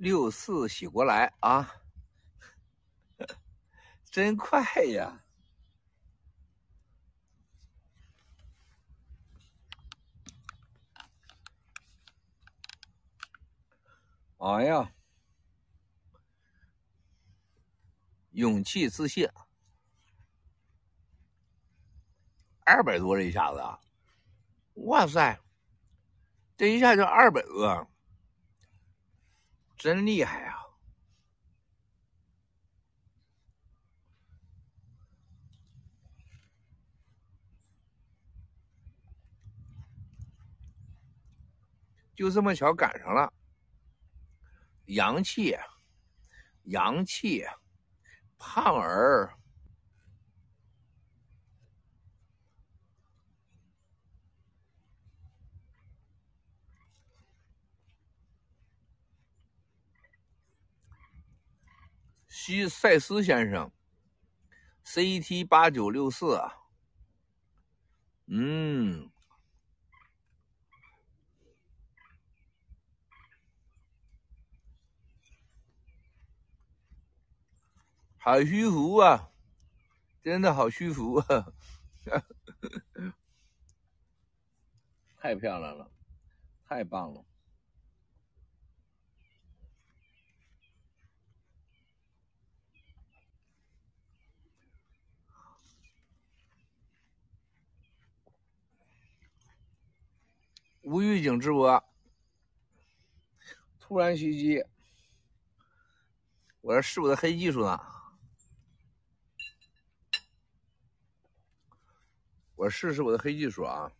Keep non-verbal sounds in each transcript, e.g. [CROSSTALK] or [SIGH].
六四洗过来啊，[LAUGHS] 真快呀！哎呀，勇气自信，二百多这一下子啊！哇塞，这一下就二百多，真厉害啊！就这么巧赶上了。阳气，阳气，胖儿，西塞斯先生，CT 八九六四啊，嗯。好舒服啊！真的好舒服啊！[LAUGHS] 太漂亮了，太棒了！无预警直播，突然袭击，我这试我的黑技术呢。我试试我的黑技术啊！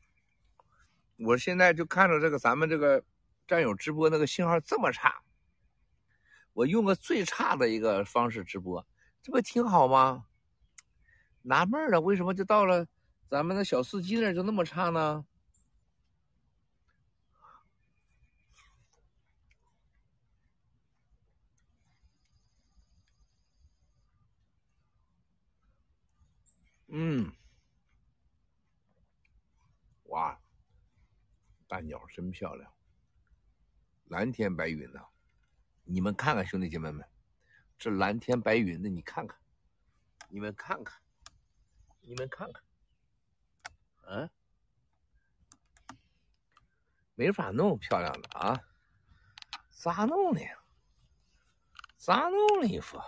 我现在就看着这个咱们这个战友直播那个信号这么差，我用个最差的一个方式直播，这不挺好吗？纳闷了，为什么就到了咱们的小司机那就那么差呢？嗯。哇，大鸟真漂亮，蓝天白云的，你们看看兄弟姐妹们，这蓝天白云的，你看看，你们看看，你们看看，嗯，没法弄漂亮的啊，咋弄的？咋弄的衣服？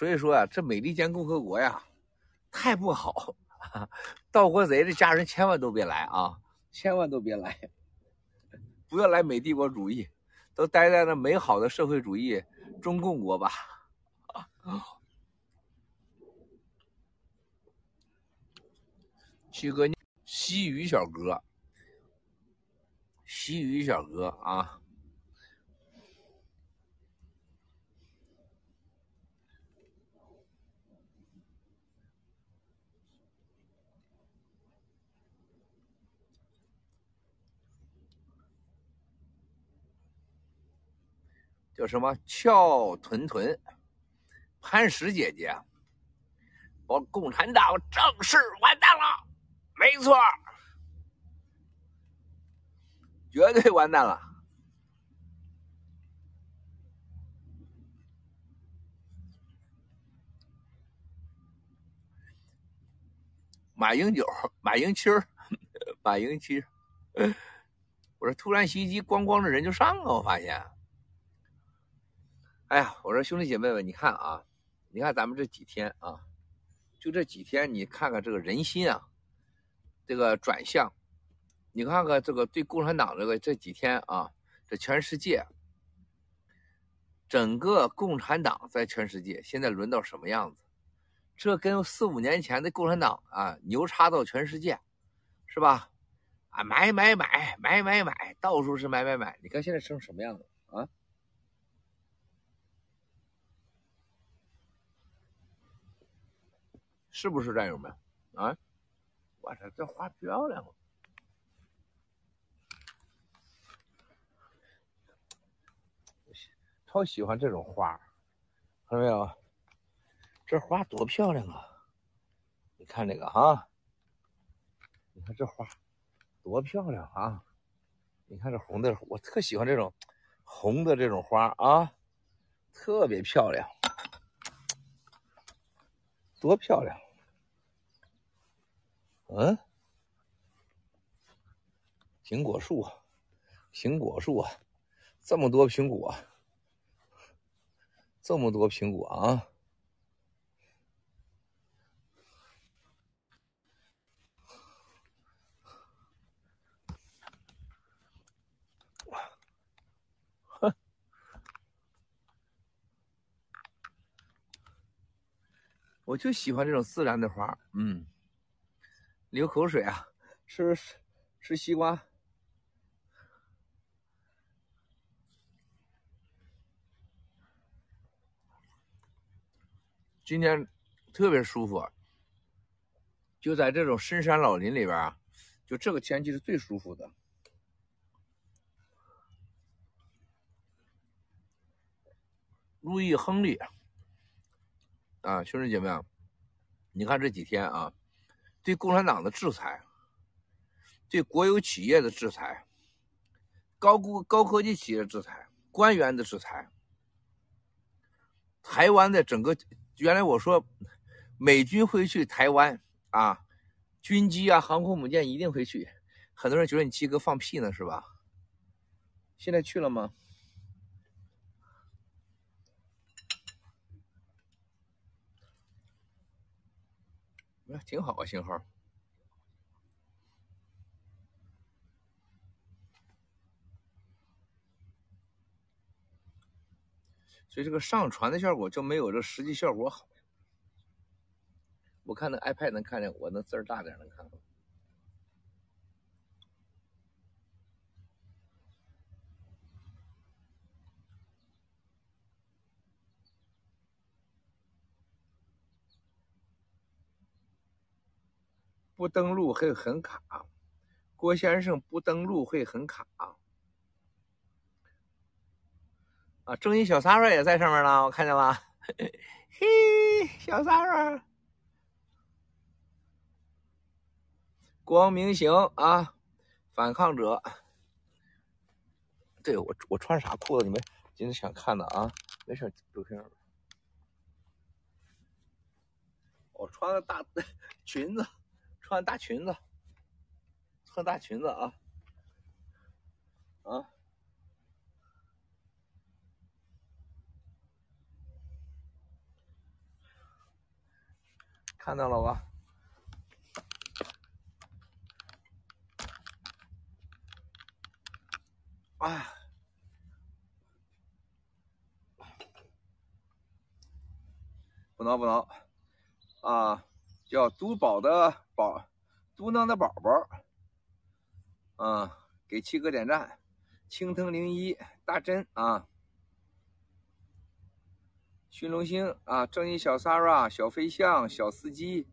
所以说啊，这美利坚共和国呀，太不好，盗国贼的家人千万都别来啊，千万都别来，不要来美帝国主义，都待在那美好的社会主义中共国吧。七哥，西语小哥，西语小哥啊。叫什么？俏屯屯，潘石姐姐，我共产党正式完蛋了，没错，绝对完蛋了。马英九，马英七，[LAUGHS] 马英七，[LAUGHS] 我说突然袭击，咣咣的人就上了，我发现。哎呀，我说兄弟姐妹们，你看啊，你看咱们这几天啊，就这几天，你看看这个人心啊，这个转向，你看看这个对共产党这个这几天啊，这全世界，整个共产党在全世界现在轮到什么样子？这跟四五年前的共产党啊，牛叉到全世界，是吧？啊，买买买买买买，到处是买买买，你看现在成什么样子啊？是不是战友们？啊，我操，这花漂亮！超喜欢这种花，看到没有？这花多漂亮啊！你看这个啊，你看这花多漂亮啊！你看这红的，我特喜欢这种红的这种花啊，特别漂亮，多漂亮！嗯，苹果树，苹果树，这么多苹果，这么多苹果啊！我就喜欢这种自然的花，嗯，流口水啊，吃吃西瓜，今天特别舒服，就在这种深山老林里边啊，就这个天气是最舒服的。路易·亨利。啊，兄弟姐妹啊，你看这几天啊，对共产党的制裁，对国有企业的制裁，高估高科技企业的制裁，官员的制裁，台湾的整个，原来我说美军会去台湾啊，军机啊，航空母舰一定会去，很多人觉得你七哥放屁呢，是吧？现在去了吗？挺好啊，信号。所以这个上传的效果就没有这实际效果好。我看那 iPad 能看见，我那字儿大点能看。不登录会很卡，郭先生不登录会很卡。啊，正义小 Sara 也在上面了，我看见了。[LAUGHS] 嘿，小 Sara，光明行啊，反抗者。对我，我穿啥裤子？你们今天想看的啊？没事，不听。我穿个大 [LAUGHS] 裙子。穿大裙子，穿大裙子啊！啊，看到了吧？啊，不挠不挠啊！叫嘟宝的宝，嘟囔的宝宝，啊，给七哥点赞，青藤零一大真啊，驯龙星啊，正义小 Sara 小飞象小司机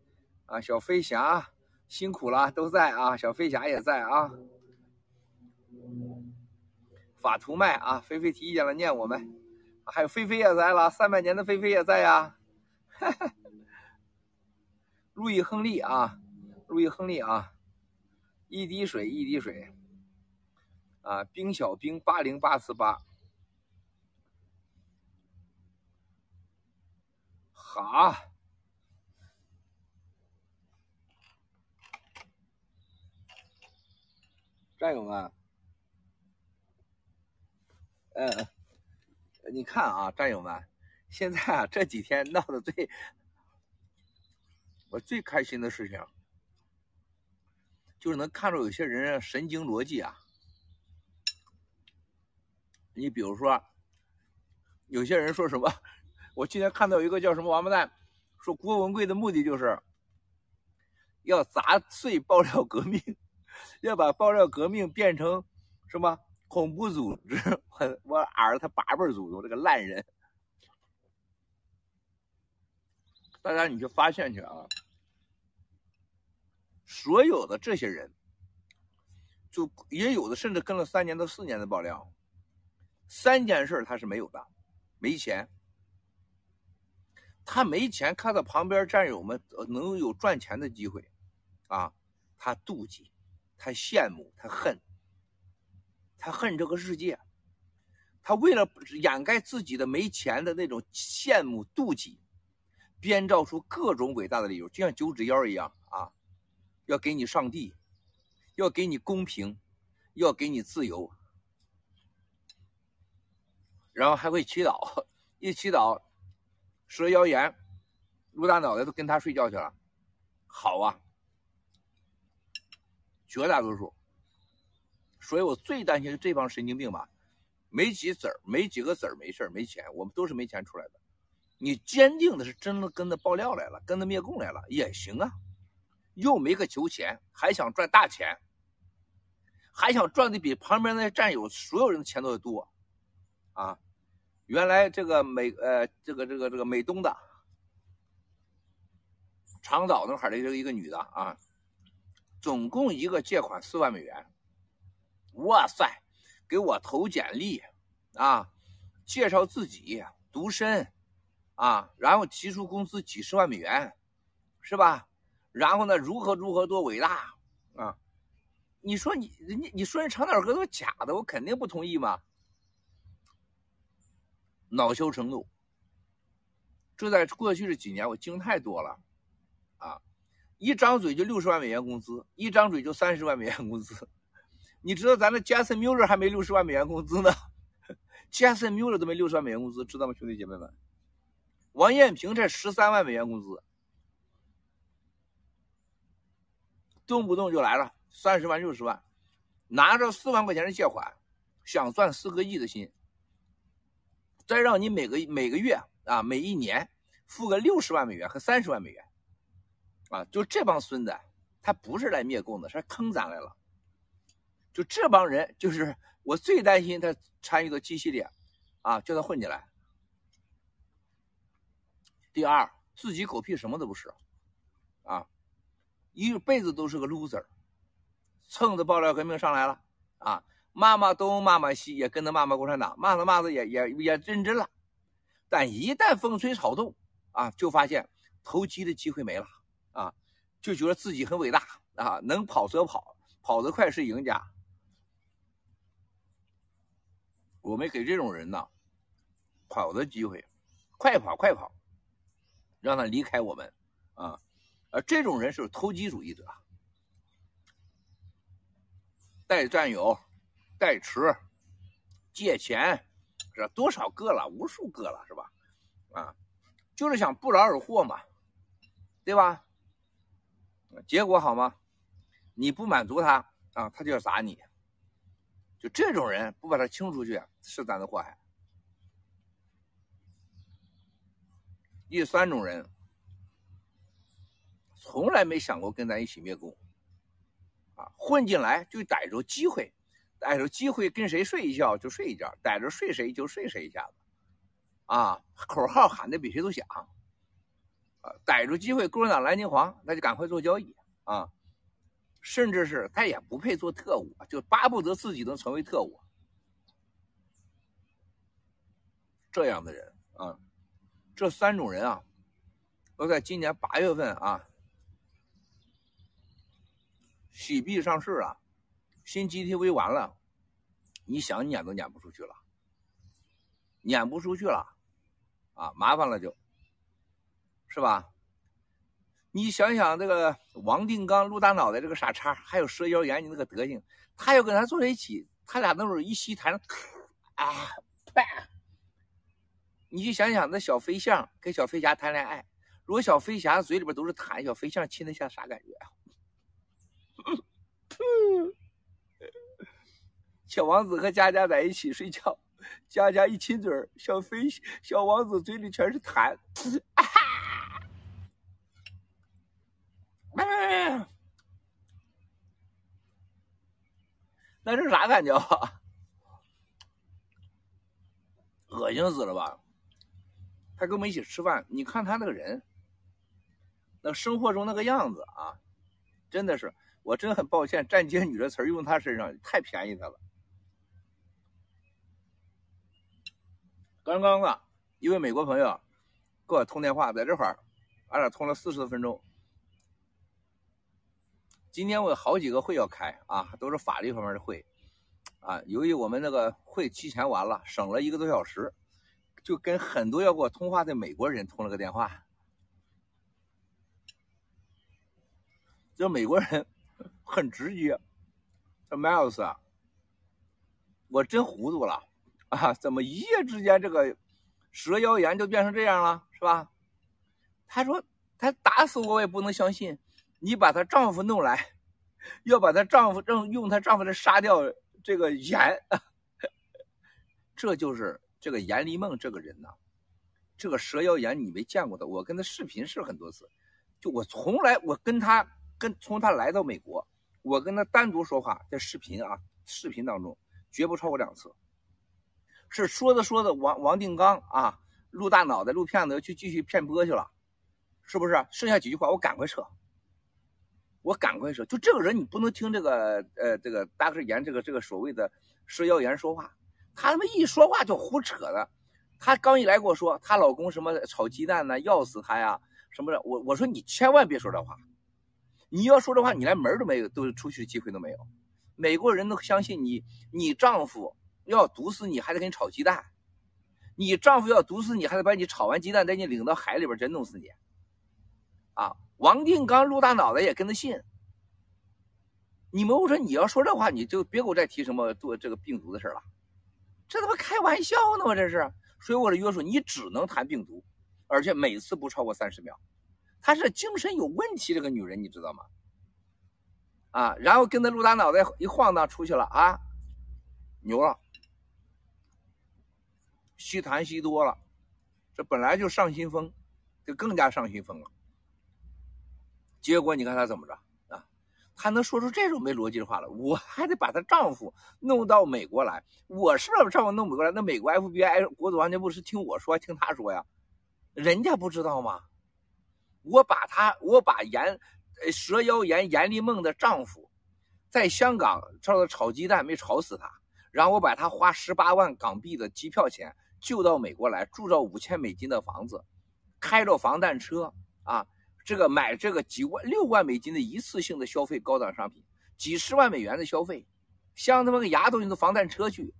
啊，小飞侠辛苦了，都在啊，小飞侠也在啊，法图麦啊，菲菲提意见了，念我们，还有菲菲也在了，三百年的菲菲也在呀，哈哈。路易·亨利啊，路易·亨利啊，一滴水一滴水啊，冰小冰八零八四八，好，战友们，嗯，你看啊，战友们，现在啊这几天闹的最。我最开心的事情，就是能看着有些人神经逻辑啊。你比如说，有些人说什么？我今天看到一个叫什么王八蛋，说郭文贵的目的就是要砸碎爆料革命，[LAUGHS] 要把爆料革命变成什么恐怖组织？[LAUGHS] 我我儿他八辈祖宗这个烂人。大家你去发现去啊！所有的这些人，就也有的甚至跟了三年到四年的爆料，三件事他是没有的，没钱，他没钱，看到旁边战友们能有赚钱的机会，啊，他妒忌，他羡慕，他恨，他恨这个世界。他为了掩盖自己的没钱的那种羡慕妒忌，编造出各种伟大的理由，就像九指妖一样啊，要给你上帝，要给你公平，要给你自由，然后还会祈祷，一祈祷，蛇妖言，陆大脑袋都跟他睡觉去了，好啊，绝大多数，所以我最担心这帮神经病吧。没几子儿，没几个子儿，没事没钱，我们都是没钱出来的。你坚定的是真的跟着爆料来了，跟着灭共来了也行啊，又没个求钱，还想赚大钱，还想赚的比旁边那些战友所有人的钱都要多，啊！原来这个美呃这个这个这个美东的长岛那块的这个一个女的啊，总共一个借款四万美元，哇塞！给我投简历，啊，介绍自己独身，啊，然后提出工资几十万美元，是吧？然后呢，如何如何多伟大啊？你说你人家你说人长岛哥都是假的，我肯定不同意嘛。恼羞成怒，这在过去这几年我经太多了，啊，一张嘴就六十万美元工资，一张嘴就三十万美元工资。你知道咱的杰森·缪勒还没六十万美元工资呢，[LAUGHS] 杰森·缪勒都没六十万美元工资，知道吗，兄弟姐妹们？王艳平才十三万美元工资，动不动就来了三十万、六十万，拿着四万块钱的借款，想赚四个亿的心，再让你每个每个月啊，每一年付个六十万美元和三十万美元，啊，就这帮孙子，他不是来灭共的，是坑咱来了。就这帮人，就是我最担心他参与到 G 系列，啊，叫他混进来。第二，自己狗屁什么都不是，啊，一辈子都是个 loser，蹭着爆料革命上来了，啊，骂骂东骂骂西，也跟着骂骂共产党，骂着骂着也也也认真了，但一旦风吹草动，啊，就发现投机的机会没了，啊，就觉得自己很伟大，啊，能跑则跑，跑得快是赢家。我们给这种人呢跑的机会，快跑快跑，让他离开我们啊！而这种人是投机主义者，带战友、带持、借钱，是多少个了？无数个了，是吧？啊，就是想不劳而获嘛，对吧？结果好吗？你不满足他啊，他就要砸你。就这种人不把他清出去，是咱的祸害。第三种人，从来没想过跟咱一起灭共，啊，混进来就逮着机会，逮着机会跟谁睡一觉就睡一觉，逮着睡谁就睡谁一下子，啊，口号喊的比谁都响，啊，逮住机会共产党蓝金黄，那就赶快做交易，啊。甚至是他也不配做特务，就巴不得自己能成为特务。这样的人啊，这三种人啊，都在今年八月份啊，喜币上市了，新 GTV 完了，你想撵都撵不出去了，撵不出去了，啊，麻烦了就，是吧？你想想，这个王定刚、陆大脑袋这个傻叉，还有蛇妖眼你那个德行，他要跟他坐在一起，他俩那会一吸痰，啊，啪！你就想想，那小飞象跟小飞侠谈恋爱，如果小飞侠嘴里边都是痰，小飞象亲的像啥感觉啊？[LAUGHS] 小王子和佳佳在一起睡觉，佳佳一亲嘴小飞小王子嘴里全是痰。啊那是啥感觉？[LAUGHS] 恶心死了吧！他跟我们一起吃饭，你看他那个人，那生活中那个样子啊，真的是，我真很抱歉，站街女的词用他身上太便宜他了。刚刚啊，一位美国朋友给我通电话，在这块儿，俺俩通了四十多分钟。今天我有好几个会要开啊，都是法律方面的会啊。由于我们那个会提前完了，省了一个多小时，就跟很多要跟我通话的美国人通了个电话。这美国人很直接，这 Miles 啊，我真糊涂了啊！怎么一夜之间这个蛇妖炎就变成这样了，是吧？他说他打死我也不能相信。你把她丈夫弄来，要把她丈夫用用她丈夫来杀掉这个严，[LAUGHS] 这就是这个严立梦这个人呢，这个蛇妖炎你没见过的，我跟他视频是很多次，就我从来我跟他跟从他来到美国，我跟他单独说话在视频啊视频当中绝不超过两次，是说着说着王王定刚啊录大脑袋录片子去继续骗播去了，是不是？剩下几句话我赶快撤。我赶快说，就这个人，你不能听这个，呃，这个大个言，这个这个所谓的蛇妖言说话，他他妈一说话就胡扯的。他刚一来跟我说，她老公什么炒鸡蛋呢，要死他呀，什么的。我我说你千万别说这话，你要说这话，你连门都没有，都出去的机会都没有。美国人都相信你，你丈夫要毒死你，还得给你炒鸡蛋；你丈夫要毒死你，还得把你炒完鸡蛋再给你领到海里边，真弄死你。啊。王定刚陆大脑袋也跟着信。你们我说你要说这话，你就别给我再提什么做这个病毒的事了，这他妈开玩笑呢吗？这是，所以我的约束你只能谈病毒，而且每次不超过三十秒。她是精神有问题，这个女人你知道吗？啊，然后跟着陆大脑袋一晃荡出去了啊，牛了，吸痰吸多了，这本来就上心风，就更加上心风了。结果你看她怎么着？她能说出这种没逻辑的话来？我还得把她丈夫弄到美国来，我是不是丈夫弄美国来？那美国 FBI 国土安全部是听我说，听她说呀？人家不知道吗？我把她，我把严蛇妖严严立梦的丈夫，在香港炒炒鸡蛋没炒死他，然后我把他花十八万港币的机票钱救到美国来，住着五千美金的房子，开着防弹车啊。这个买这个几万六万美金的一次性的消费高档商品，几十万美元的消费，像他妈个牙都用的防弹车去，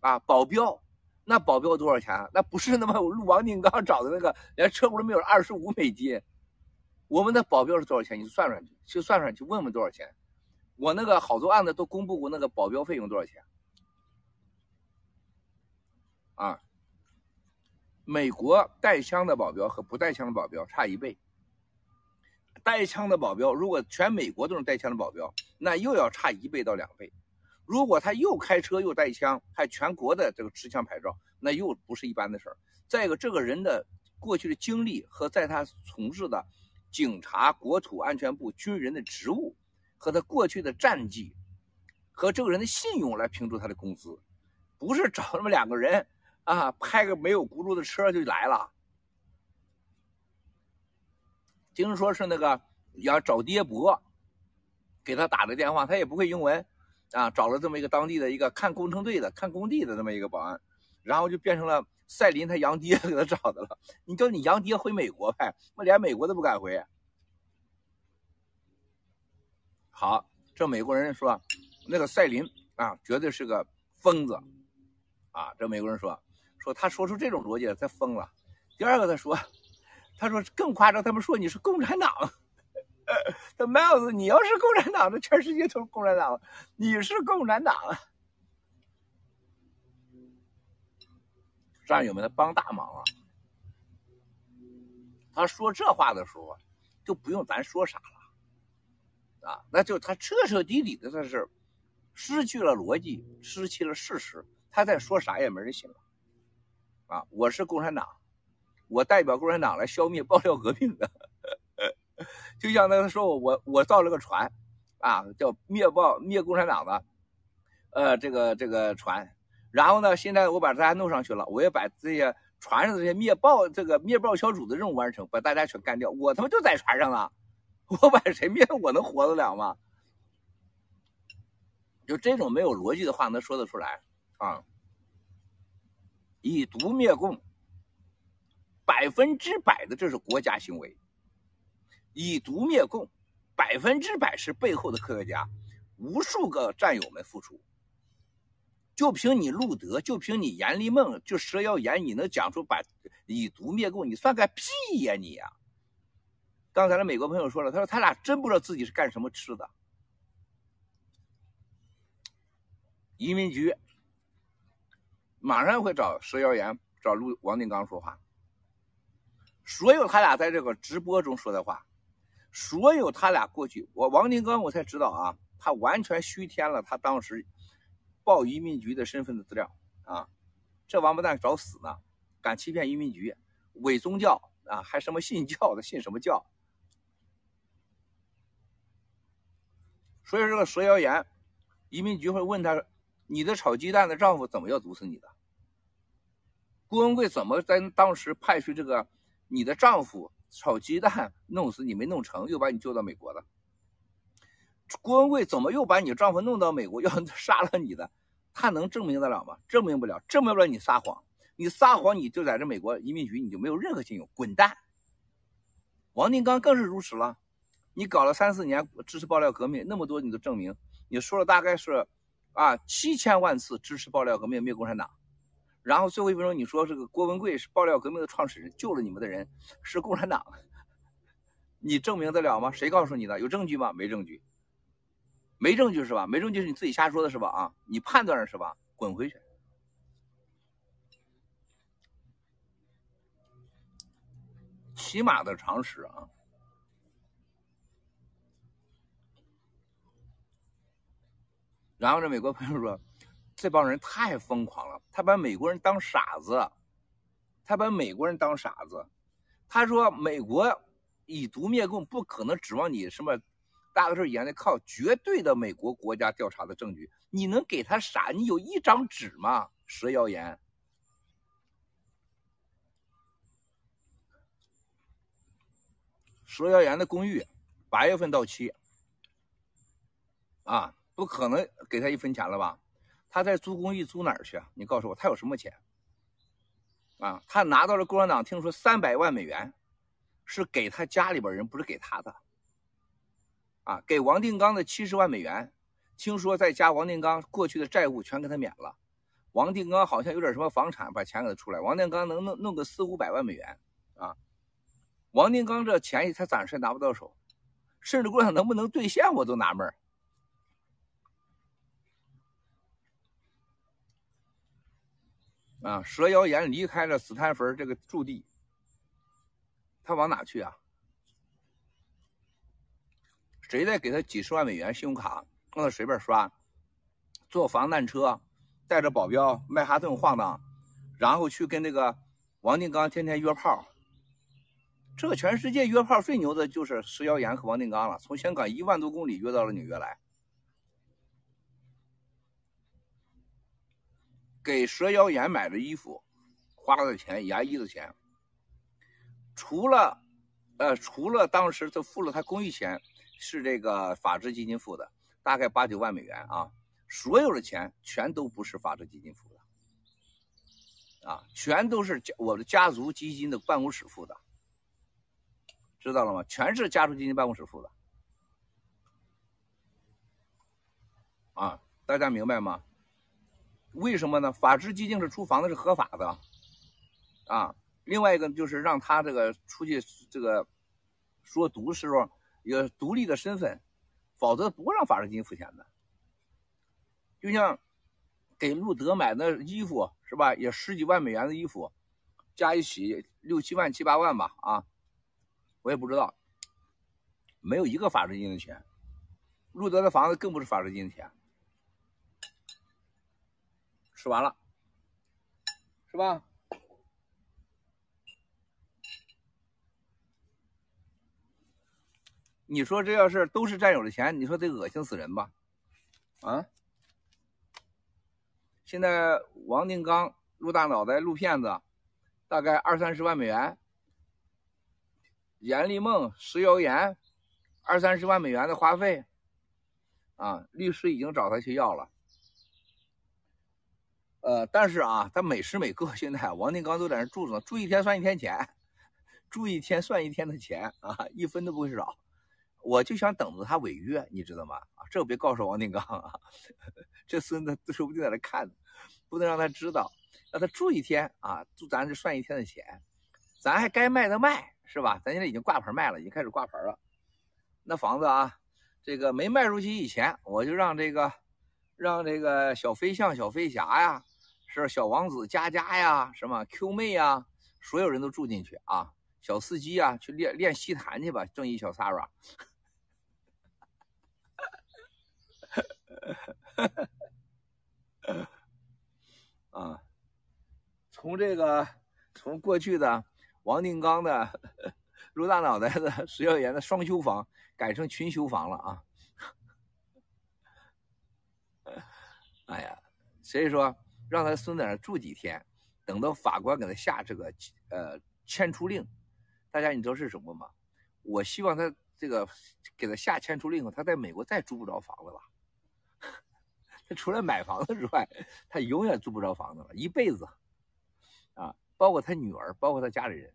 啊，保镖，那保镖多少钱？那不是他妈王定刚找的那个，连车轱辘没有，二十五美金。我们的保镖是多少钱？你算算去，去算算去，问问多少钱。我那个好多案子都公布过那个保镖费用多少钱。啊，美国带枪的保镖和不带枪的保镖差一倍。带枪的保镖，如果全美国都是带枪的保镖，那又要差一倍到两倍。如果他又开车又带枪，还全国的这个持枪牌照，那又不是一般的事儿。再一个，这个人的过去的经历和在他从事的警察、国土安全部军人的职务，和他过去的战绩，和这个人的信用来评出他的工资，不是找那么两个人啊，拍个没有轱辘的车就来了。听说是那个要找爹伯，给他打的电话，他也不会英文，啊，找了这么一个当地的一个看工程队的、看工地的这么一个保安，然后就变成了赛林他杨爹给他找的了。你叫你杨爹回美国呗，我连美国都不敢回。好，这美国人说，那个赛林啊，绝对是个疯子，啊，这美国人说，说他说出这种逻辑，他疯了。第二个他说。他说更夸张，他们说你是共产党。[LAUGHS] 他 Miles，你要是共产党，的全世界都是共产党。你是共产党，战友们，他帮大忙啊！他说这话的时候，就不用咱说啥了啊，那就他彻彻底底的，他是失去了逻辑，失去了事实，他再说啥也没人信了啊！我是共产党。我代表共产党来消灭爆料革命的，[LAUGHS] 就像那个说我我我造了个船，啊，叫灭暴灭共产党的，呃，这个这个船，然后呢，现在我把大家弄上去了，我也把这些船上的这些灭暴这个灭暴小组的任务完成，把大家全干掉。我他妈就在船上呢，[LAUGHS] 我把谁灭了，我能活得了吗？就这种没有逻辑的话能说得出来啊？以毒灭共。百分之百的，这是国家行为，以毒灭共，百。分之百是背后的科学家，无数个战友们付出。就凭你路德，就凭你严立梦，就蛇妖言，你能讲出把以毒灭共？你算个屁呀你呀！刚才的美国朋友说了，他说他俩真不知道自己是干什么吃的。移民局马上会找蛇妖言、找陆王定刚说话。所有他俩在这个直播中说的话，所有他俩过去，我王定刚我才知道啊，他完全虚填了他当时。报移民局的身份的资料啊，这王八蛋找死呢！敢欺骗移民局，伪宗教啊，还什么信教的，信什么教？所以这个蛇谣言，移民局会问他：你的炒鸡蛋的丈夫怎么要毒死你的？郭文贵怎么在当时派去这个你的丈夫炒鸡蛋弄死你没弄成，又把你救到美国了？郭文贵怎么又把你丈夫弄到美国要 [LAUGHS] 杀了你的？他能证明得了吗？证明不了，证明不了你撒谎。你撒谎，你就在这美国移民局，你就没有任何信用，滚蛋！王定刚更是如此了。你搞了三四年支持爆料革命，那么多你都证明，你说了大概是啊七千万次支持爆料革命灭共产党，然后最后一分钟你说这个郭文贵是爆料革命的创始人，救了你们的人是共产党，你证明得了吗？谁告诉你的？有证据吗？没证据。没证据是吧？没证据是你自己瞎说的是吧？啊，你判断了是吧？滚回去！起码的常识啊。然后这美国朋友说，这帮人太疯狂了，他把美国人当傻子，他把美国人当傻子。他说美国以毒灭共，不可能指望你什么。大多数严的靠绝对的美国国家调查的证据，你能给他啥？你有一张纸吗？蛇谣言，蛇谣言的公寓八月份到期，啊，不可能给他一分钱了吧？他在租公寓租哪儿去啊？你告诉我，他有什么钱？啊，他拿到了共产党，听说三百万美元，是给他家里边人，不是给他的。啊，给王定刚的七十万美元，听说再加王定刚过去的债务全给他免了。王定刚好像有点什么房产，把钱给他出来。王定刚能弄弄个四五百万美元啊？王定刚这钱他暂时拿不到手，甚至共产党能不能兑现我都纳闷啊，蛇谣言离开了斯坦福这个驻地，他往哪去啊？谁再给他几十万美元信用卡，让他随便刷，坐防弹车，带着保镖曼哈顿晃荡，然后去跟那个王定刚天天约炮。这个全世界约炮最牛的就是石耀岩和王定刚了，从香港一万多公里约到了纽约来，给蛇妖岩买的衣服，花的钱，牙医的钱，除了，呃，除了当时他付了他公益钱。是这个法治基金付的，大概八九万美元啊，所有的钱全都不是法治基金付的，啊，全都是家我的家族基金的办公室付的，知道了吗？全是家族基金办公室付的，啊，大家明白吗？为什么呢？法治基金是出房子是合法的，啊，另外一个就是让他这个出去这个说毒时候。有独立的身份，否则不会让法治基金付钱的。就像给路德买的衣服是吧？也十几万美元的衣服，加一起六七万七八万吧啊，我也不知道，没有一个法治金的钱。路德的房子更不是法治金的钱。吃完了，是吧？你说这要是都是战友的钱，你说得恶心死人吧？啊！现在王定刚露大脑袋露片子，大概二三十万美元。严立梦石谣言，二三十万美元的花费。啊，律师已经找他去要了。呃，但是啊，他每时每刻现在王定刚都在那住着呢，住一天算一天钱，住一天算一天的钱啊，一分都不会少。我就想等着他违约，你知道吗？啊，这别告诉王定刚啊，[LAUGHS] 这孙子说不定在那看呢，不能让他知道，让他住一天啊，住咱这算一天的钱，咱还该卖的卖，是吧？咱现在已经挂牌卖了，已经开始挂牌了。那房子啊，这个没卖出去以前，我就让这个，让这个小飞象、小飞侠呀，是小王子、佳佳呀，什么 Q 妹呀，所有人都住进去啊。小司机啊，去练练西坛去吧，正义小 Sara。[LAUGHS] 啊，从这个从过去的王定刚的 [LAUGHS] 陆大脑袋的石耀岩的双修房改成群修房了啊！[LAUGHS] 哎呀，所以说让他孙子那住几天，等到法官给他下这个呃迁出令。大家你知道是什么吗？我希望他这个给他下迁出令后，他在美国再租不着房子了。[LAUGHS] 他除了买房子之外，他永远租不着房子了，一辈子。啊，包括他女儿，包括他家里人。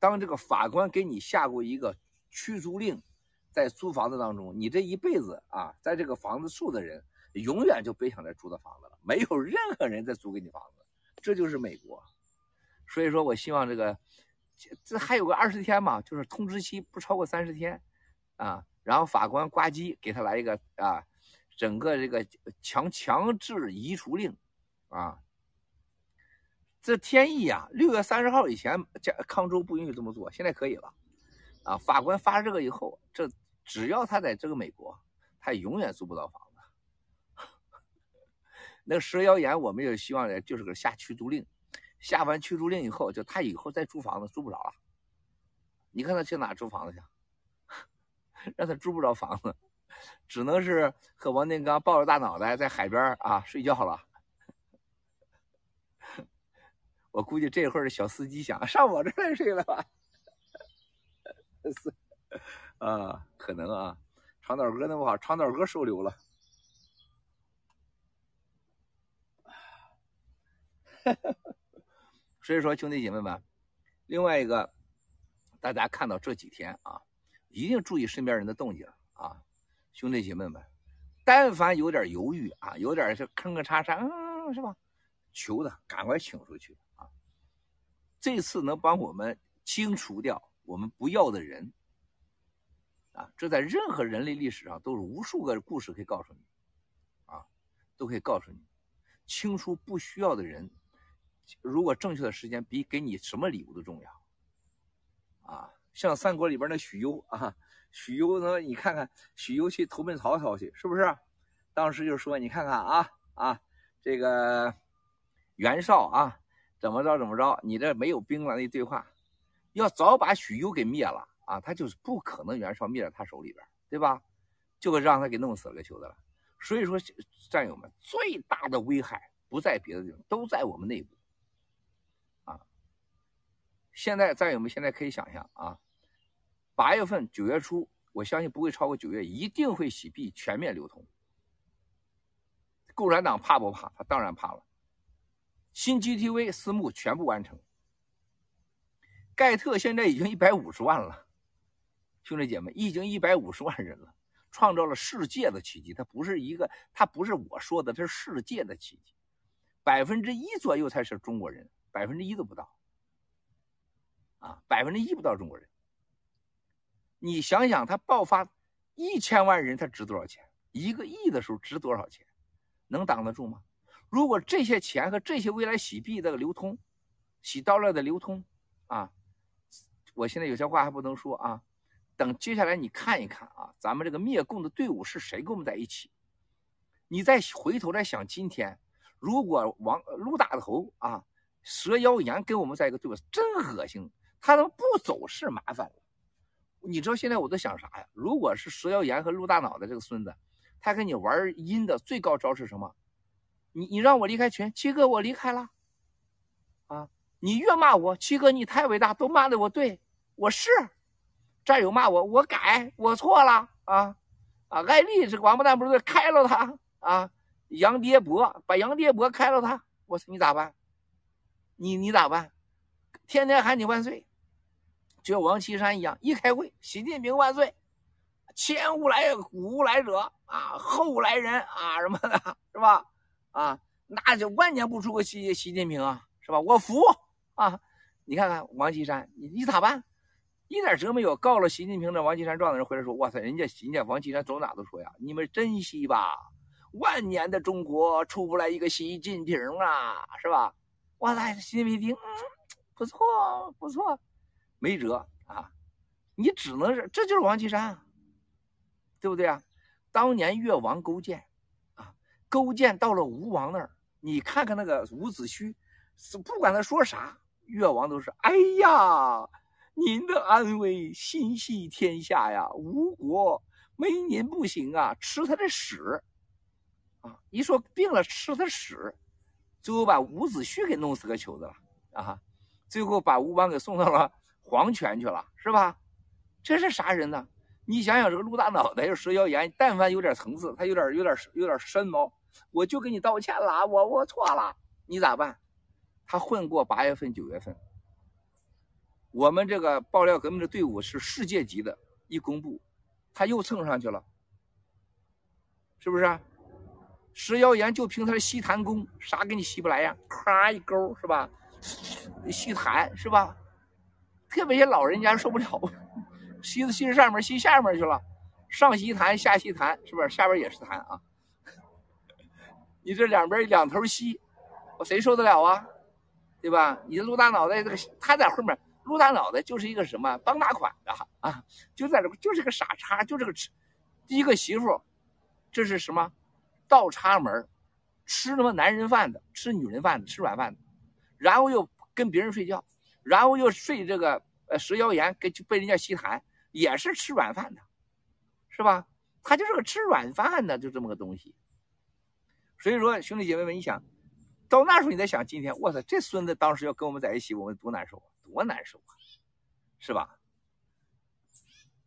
当这个法官给你下过一个驱逐令，在租房子当中，你这一辈子啊，在这个房子住的人，永远就别想再租到房子了，没有任何人再租给你房子。这就是美国。所以说我希望这个。这还有个二十天嘛，就是通知期不超过三十天，啊，然后法官呱唧给他来一个啊，整个这个强强制移除令，啊，这天意啊，六月三十号以前，加康州不允许这么做，现在可以了，啊，法官发这个以后，这只要他在这个美国，他永远租不到房子。那个石谣言，我们也希望呢，就是个下驱逐令。下完驱逐令以后，就他以后再租房子租不着了。你看他去哪租房子去？[LAUGHS] 让他租不着房子，只能是和王定刚抱着大脑袋在海边啊睡觉了。[LAUGHS] 我估计这会儿小司机想上我这来睡了吧？[LAUGHS] 是啊，可能啊。长岛哥那么好，长岛哥收留了。哈哈。[LAUGHS] 所以说，兄弟姐妹们，另外一个，大家看到这几天啊，一定注意身边人的动静啊，兄弟姐妹们，但凡有点犹豫啊，有点是坑坑叉叉，嗯，是吧？求的赶快请出去啊！这次能帮我们清除掉我们不要的人啊，这在任何人类历史上都是无数个故事可以告诉你啊，都可以告诉你，清除不需要的人。如果正确的时间比给你什么礼物都重要，啊，像三国里边那许攸啊，许攸呢，你看看许攸去投奔曹操去，是不是？当时就说你看看啊啊，这个袁绍啊，怎么着怎么着，你这没有兵了那对话，要早把许攸给灭了啊，他就是不可能袁绍灭在他手里边，对吧？就会让他给弄死了，求的了。所以说，战友们，最大的危害不在别的地方，都在我们内部。现在战友们现在可以想象啊，八月份九月初，我相信不会超过九月，一定会洗币全面流通。共产党怕不怕？他当然怕了。新 GTV 私募全部完成，盖特现在已经一百五十万了，兄弟姐妹，已经一百五十万人了，创造了世界的奇迹。它不是一个，它不是我说的，这是世界的奇迹。百分之一左右才是中国人，百分之一都不到。啊，百分之一不到中国人。你想想，他爆发一千万人，他值多少钱？一个亿的时候值多少钱？能挡得住吗？如果这些钱和这些未来洗币的流通、洗刀了的流通，啊，我现在有些话还不能说啊。等接下来你看一看啊，咱们这个灭共的队伍是谁跟我们在一起？你再回头再想，今天如果王陆大头啊、蛇妖言跟我们在一个队伍，真恶心。他们不走是麻烦了，你知道现在我在想啥呀？如果是蛇妖言和陆大脑的这个孙子，他跟你玩阴的最高招是什么？你你让我离开群，七哥我离开了，啊，你越骂我，七哥你太伟大，都骂的我对，我是，战友骂我，我改，我错了啊啊！艾丽这王八蛋不是开了他啊？杨爹伯把杨爹伯开了他，我操你咋办？你你咋办？天天喊你万岁。就像王岐山一样，一开会，习近平万岁，前无来古无来者啊，后无来人啊什么的，是吧？啊，那就万年不出个习习近平啊，是吧？我服啊！你看看王岐山，你你咋办？一点辙没有。告了习近平的王岐山状的人回来说：“哇塞，人家人家王岐山走哪都说呀，你们珍惜吧，万年的中国出不来一个习近平啊，是吧？”哇塞，习近平，嗯，不错不错，没辙啊，你只能是，这就是王岐山，啊对不对啊？当年越王勾践啊，勾践到了吴王那儿，你看看那个伍子胥，不管他说啥，越王都是哎呀。您的安危心系天下呀，吴国没您不行啊！吃他的屎，啊！一说病了吃他屎，最后把伍子胥给弄死个球子了啊！最后把吴王给送到了黄泉去了，是吧？这是啥人呢？你想想这个陆大脑袋，又蛇妖言，但凡有点层次，他有点有点有点深谋，我就给你道歉了，我我错了，你咋办？他混过八月份九月份。我们这个爆料革命的队伍是世界级的，一公布，他又蹭上去了，是不是？石妖岩就凭他的吸痰功，啥给你吸不来呀？咔一勾，是吧？吸痰是吧？特别些老人家受不了，吸着吸着上面，吸下面去了，上吸痰，下吸痰，是不是？下边也是痰啊！[LAUGHS] 你这两边两头吸，我谁受得了啊？对吧？你这陆大脑袋这个他在后面。陆大脑袋就是一个什么傍大款的啊，就在这就是个傻叉，就这个吃第一个媳妇，这是什么倒插门吃什么男人饭的，吃女人饭的，吃软饭的，然后又跟别人睡觉，然后又睡这个呃石妖岩，给被人家吸痰，也是吃软饭的，是吧？他就是个吃软饭的，就这么个东西。所以说，兄弟姐妹们，你想到那时候你再想今天，我操，这孙子当时要跟我们在一起，我们多难受啊！多难受啊，是吧？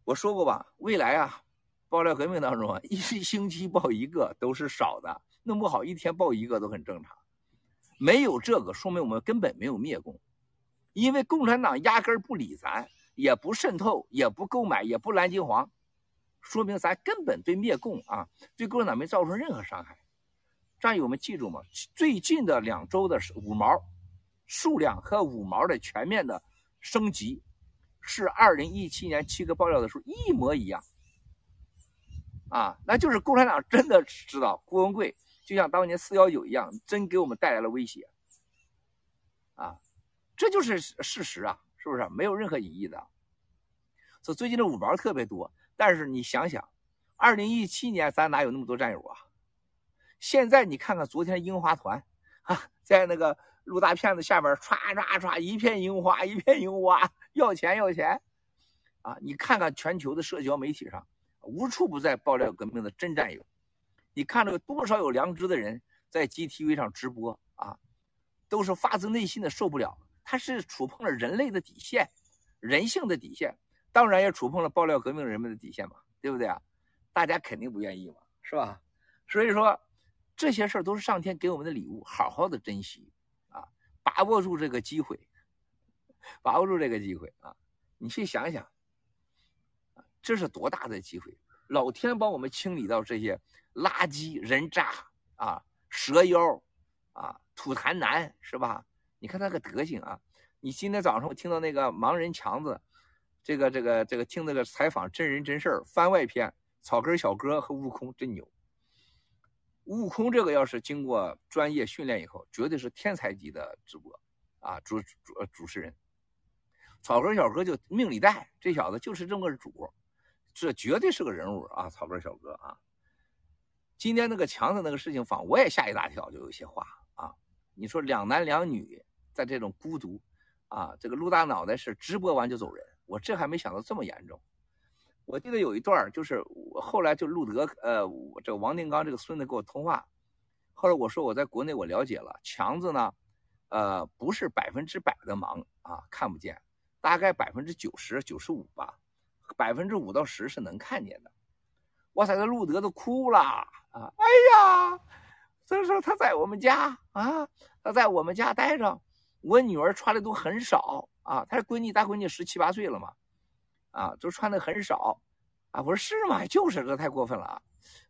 我说过吧，未来啊，爆料革命当中啊，一星期爆一个都是少的，弄不好一天爆一个都很正常。没有这个，说明我们根本没有灭共，因为共产党压根儿不理咱，也不渗透，也不购买，也不蓝金黄，说明咱根本对灭共啊，对共产党没造成任何伤害。战友们记住吗？最近的两周的五毛。数量和五毛的全面的升级，是二零一七年七哥爆料的时候一模一样，啊，那就是共产党真的知道郭文贵就像当年四幺九一样，真给我们带来了威胁，啊，这就是事实啊，是不是？没有任何疑义的。所以最近的五毛特别多，但是你想想，二零一七年咱哪有那么多战友啊？现在你看看昨天樱花团啊，在那个。陆大骗子下边唰唰唰一片樱花，一片樱花，要钱要钱，啊！你看看全球的社交媒体上，无处不在爆料革命的真战友。你看有多少有良知的人在 GTV 上直播啊，都是发自内心的受不了。他是触碰了人类的底线，人性的底线，当然也触碰了爆料革命人们的底线嘛，对不对啊？大家肯定不愿意嘛，是吧？所以说，这些事儿都是上天给我们的礼物，好好的珍惜啊。把握住这个机会，把握住这个机会啊！你去想想，这是多大的机会！老天帮我们清理到这些垃圾、人渣啊、蛇妖啊、吐痰男，是吧？你看他个德行啊！你今天早上我听到那个盲人强子，这个、这个、这个听那个采访真人真事儿番外篇，草根小哥和悟空真牛。悟空这个要是经过专业训练以后，绝对是天才级的直播啊主主主持人。草根小哥就命里带，这小子就是这么个主，这绝对是个人物啊！草根小哥啊，今天那个强子那个事情，仿我也吓一大跳，就有些话啊。你说两男两女在这种孤独啊，这个陆大脑袋是直播完就走人，我这还没想到这么严重。我记得有一段就是我后来就路德，呃，这个王定刚这个孙子跟我通话，后来我说我在国内我了解了，强子呢，呃，不是百分之百的盲啊，看不见，大概百分之九十九十五吧，百分之五到十是能看见的。哇塞，这路德都哭了啊！哎呀，所以说他在我们家啊，他在我们家待着，我女儿穿的都很少啊，她是闺女大闺女十七八岁了嘛。啊，就穿的很少，啊，我说是吗？就是这太过分了啊！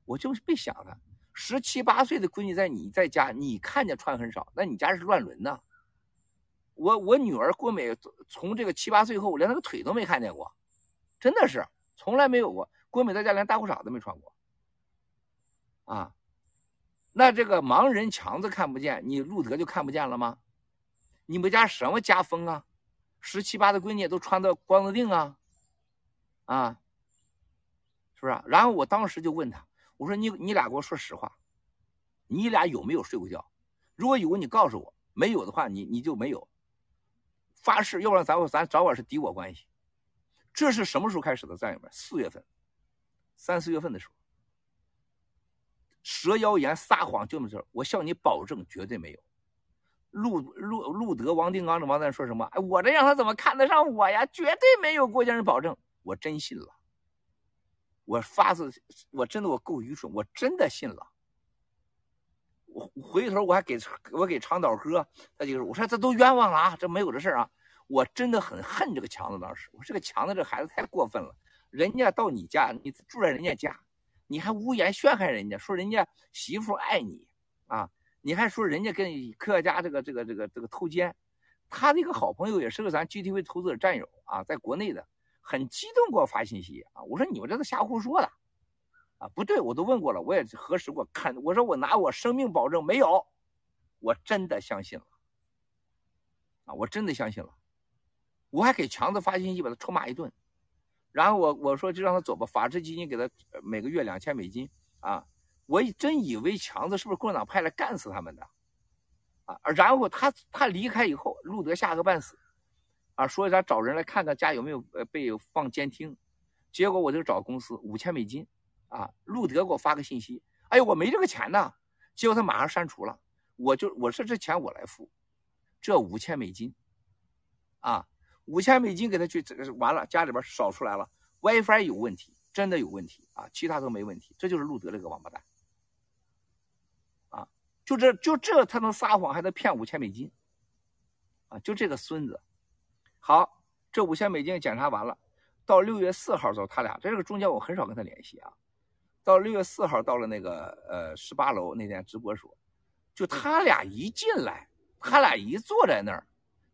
我就是被想的，十七八岁的闺女在你在家，你看见穿很少，那你家是乱伦呢？我我女儿郭美从这个七八岁后，我连那个腿都没看见过，真的是从来没有过。郭美在家连大裤衩都没穿过，啊，那这个盲人强子看不见，你路德就看不见了吗？你们家什么家风啊？十七八的闺女都穿的光子腚啊，啊，是不是？然后我当时就问他，我说你你俩给我说实话，你俩有没有睡过觉？如果有，你告诉我；没有的话，你你就没有。发誓，要不然咱咱早晚是敌我关系。这是什么时候开始的？战友们，四月份，三四月份的时候，蛇妖言撒谎就那么事我向你保证，绝对没有。路路路德王定刚这王蛋说什么？哎，我这让他怎么看得上我呀？绝对没有国家人保证，我真信了。我发自，我真的我够愚蠢，我真的信了。我回头我还给我给长岛哥，他就说，我说这都冤枉了啊，这没有这事啊。我真的很恨这个强子，当时我说这个强子这孩子太过分了，人家到你家，你住在人家家，你还污言陷害人家，说人家媳妇爱你啊。你还说人家跟科学家这个这个这个这个偷奸，他的一个好朋友也是个咱 GTV 投资者战友啊，在国内的，很激动给我发信息啊，我说你们这都瞎胡说的，啊不对，我都问过了，我也核实过，看我说我拿我生命保证没有，我真的相信了，啊我真的相信了，我还给强子发信息把他臭骂一顿，然后我我说就让他走吧，法治基金给他每个月两千美金啊。我真以为强子是不是共产党派来干死他们的，啊，然后他他离开以后，路德吓个半死，啊，说啥找人来看看家有没有呃被放监听，结果我就找公司五千美金，啊，路德给我发个信息，哎呦我没这个钱呢，结果他马上删除了，我就我说这钱我来付，这五千美金，啊，五千美金给他去这个完了家里边少出来了，WiFi 有问题，真的有问题。啊，其他都没问题，这就是路德这个王八蛋。就这就这，他能撒谎，还能骗五千美金，啊！就这个孙子。好，这五千美金检查完了，到六月四号的时候，他俩在这个中间我很少跟他联系啊。到六月四号到了那个呃十八楼那天直播说，就他俩一进来，他俩一坐在那儿，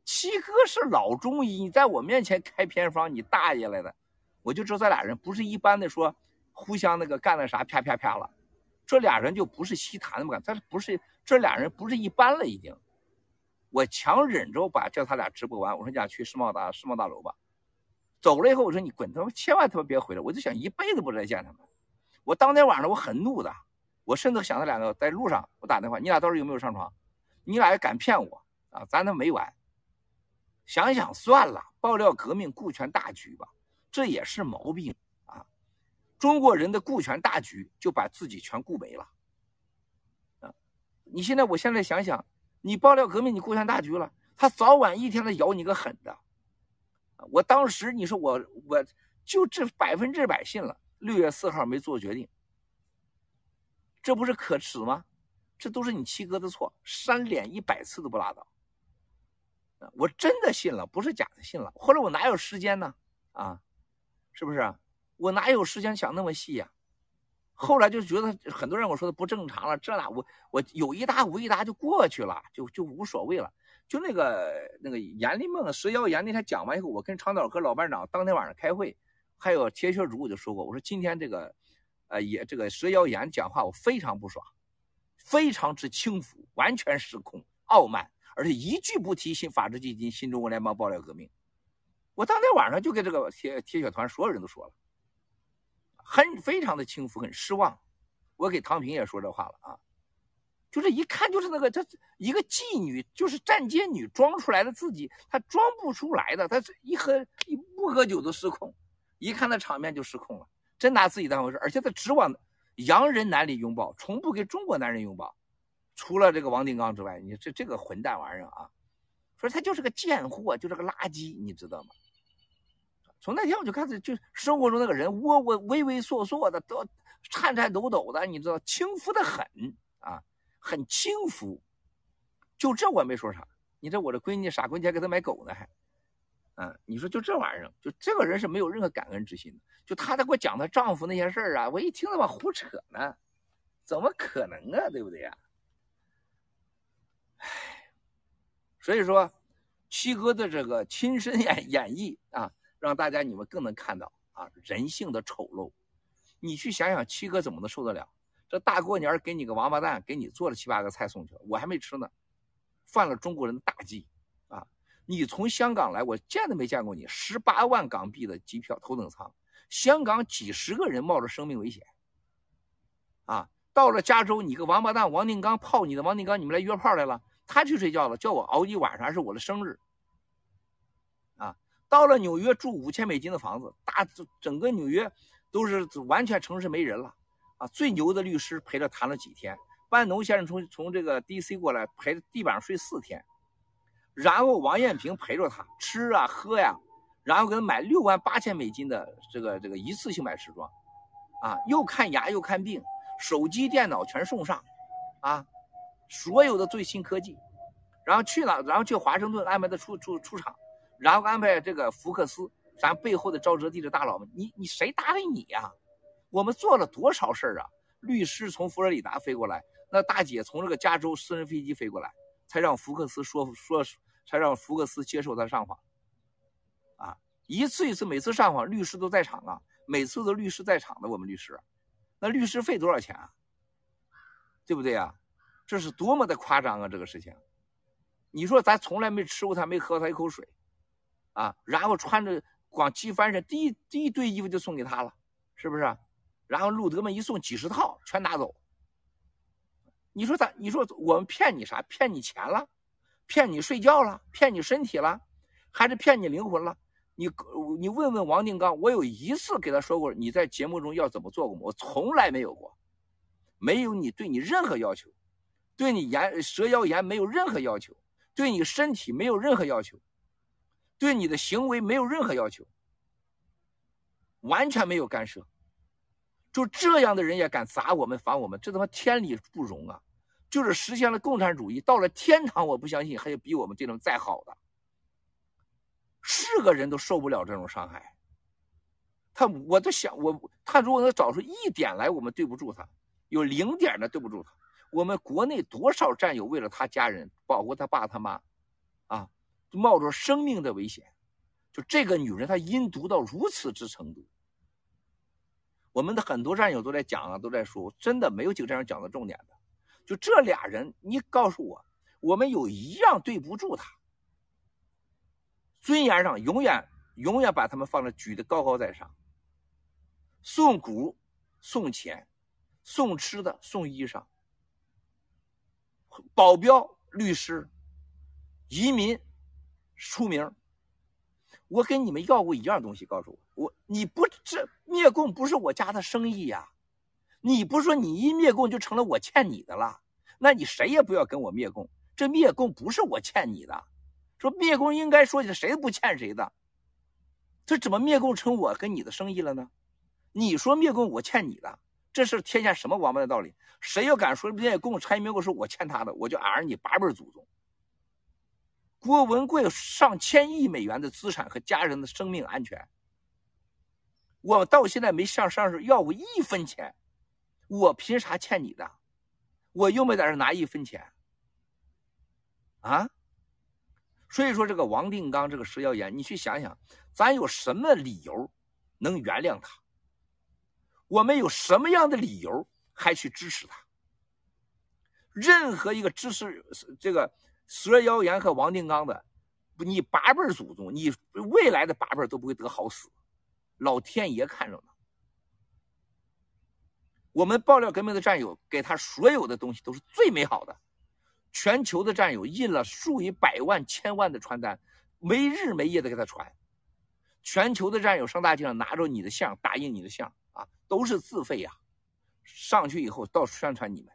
七哥是老中医，你在我面前开偏方，你大爷来的，我就知道这俩人不是一般的说互相那个干了啥啪啪啪了。这俩人就不是稀谈的嘛，他不是这俩人不是一般了已经。我强忍着把叫他俩直播完，我说你俩去世贸大世贸大楼吧。走了以后我说你滚他妈千万他妈别回来，我就想一辈子不再见他们。我当天晚上我很怒的，我甚至想他两个在路上我打电话，你俩到时候有没有上床？你俩也敢骗我啊？咱都没完。想想算了，爆料革命顾全大局吧，这也是毛病。中国人的顾全大局，就把自己全顾没了。啊，你现在，我现在想想，你爆料革命，你顾全大局了，他早晚一天他咬你个狠的。我当时你说我，我就这百分之百信了。六月四号没做决定，这不是可耻吗？这都是你七哥的错，扇脸一百次都不拉倒。我真的信了，不是假的信了。后来我哪有时间呢？啊，是不是？我哪有时间想那么细呀？后来就觉得很多人我说的不正常了，这那我我有一搭无一搭就过去了，就就无所谓了。就那个那个阎立梦蛇妖言那天讲完以后，我跟长岛哥老班长当天晚上开会，还有铁血主我就说过，我说今天这个，呃也这个蛇妖言讲话我非常不爽，非常之轻浮，完全失控，傲慢，而且一句不提新法治基金、新中国联邦爆料革命。我当天晚上就跟这个铁铁血团所有人都说了。很非常的轻浮，很失望。我给唐平也说这话了啊，就是一看就是那个，他一个妓女，就是站街女装出来的自己，她装不出来的。她一喝一不喝酒都失控，一看那场面就失控了，真拿自己当回事。而且他只往洋人男里拥抱，从不给中国男人拥抱。除了这个王定刚之外，你这这个混蛋玩意儿啊，说他就是个贱货，就是个垃圾，你知道吗？从那天我就开始，就生活中那个人窝窝畏畏缩缩的，都颤颤抖抖的，你知道，轻浮的很啊，很轻浮。就这我没说啥，你这我这闺女傻闺女还给他买狗呢，还嗯，你说就这玩意儿，就这个人是没有任何感恩之心的。就她在给我讲她丈夫那些事儿啊，我一听他妈胡扯呢，怎么可能啊，对不对呀？唉，所以说，七哥的这个亲身演演绎啊，让大家你们更能看到啊人性的丑陋。你去想想，七哥怎么能受得了？这大过年给你个王八蛋，给你做了七八个菜送去了，我还没吃呢，犯了中国人的大忌啊。你从香港来，我见都没见过你。十八万港币的机票，头等舱，香港几十个人冒着生命危险，啊，到了加州，你个王八蛋王定刚泡你的王定刚，你们来约炮来了，他去睡觉了，叫我熬一晚上，还是我的生日，到了纽约住五千美金的房子，大整个纽约都是完全城市没人了，啊，最牛的律师陪着谈了几天，班农先生从从这个 DC 过来陪地板上睡四天。然后王艳平陪着他吃啊喝呀，然后给他买六万八千美金的这个这个一次性买时装，啊，又看牙又看病，手机电脑全送上，啊，所有的最新科技，然后去了，然后去华盛顿安排他出出出场，然后安排这个福克斯，咱背后的沼泽地的大佬们，你你谁搭理你呀？我们做了多少事儿啊？律师从佛罗里达飞过来，那大姐从这个加州私人飞机飞过来，才让福克斯说说。才让福克斯接受他上访，啊，一次一次，每次上访，律师都在场啊，每次都律师在场的，我们律师，那律师费多少钱啊？对不对啊？这是多么的夸张啊！这个事情，你说咱从来没吃过他，没喝他一口水，啊，然后穿着光机翻身，第一第一堆衣服就送给他了，是不是？然后路德们一送几十套，全拿走。你说咱，你说我们骗你啥？骗你钱了？骗你睡觉了，骗你身体了，还是骗你灵魂了？你你问问王定刚，我有一次给他说过你在节目中要怎么做过吗？我从来没有过，没有你对你任何要求，对你言蛇妖言没有任何要求，对你身体没有任何要求，对你的行为没有任何要求，完全没有干涉。就这样的人也敢砸我们、罚我们，这他妈天理不容啊！就是实现了共产主义，到了天堂，我不相信还有比我们这种再好的。是个人都受不了这种伤害。他，我都想，我他如果能找出一点来，我们对不住他；有零点的对不住他。我们国内多少战友为了他家人保护他爸他妈，啊，冒着生命的危险。就这个女人，她阴毒到如此之程度。我们的很多战友都在讲啊，都在说，真的没有几个战友讲的重点的。就这俩人，你告诉我，我们有一样对不住他，尊严上永远永远把他们放在举得高高在上，送股送钱，送吃的送衣裳，保镖律师，移民出名，我跟你们要过一样东西，告诉我，我你不这灭共不是我家的生意呀。你不说你一灭共就成了我欠你的了，那你谁也不要跟我灭共。这灭共不是我欠你的，说灭共应该说起来谁都不欠谁的，这怎么灭共成我跟你的生意了呢？你说灭共我欠你的，这是天下什么王八的道理？谁要敢说灭共陈明国是我欠他的，我就俺你八辈祖宗。郭文贵上千亿美元的资产和家人的生命安全，我到现在没向上市要过一分钱。我凭啥欠你的？我又没在这拿一分钱啊！所以说，这个王定刚这个蛇妖言，你去想想，咱有什么理由能原谅他？我们有什么样的理由还去支持他？任何一个支持这个蛇妖言和王定刚的，你八辈祖宗，你未来的八辈都不会得好死，老天爷看着呢。我们爆料革命的战友给他所有的东西都是最美好的，全球的战友印了数以百万、千万的传单，没日没夜的给他传。全球的战友上大街上拿着你的像，打印你的像啊，都是自费呀。上去以后到处宣传你们，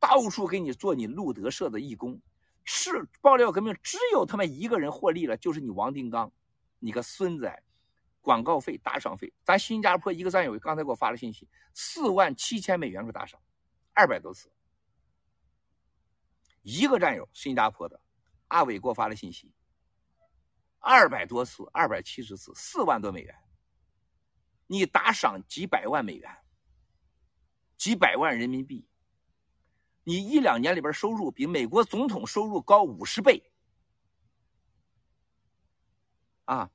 到处给你做你路德社的义工。是爆料革命只有他们一个人获利了，就是你王定刚，你个孙子！广告费、打赏费，咱新加坡一个战友刚才给我发了信息，四万七千美元的打赏，二百多次。一个战友新加坡的阿伟给我发了信息，二百多次，二百七十次，四万多美元。你打赏几百万美元，几百万人民币，你一两年里边收入比美国总统收入高五十倍。啊，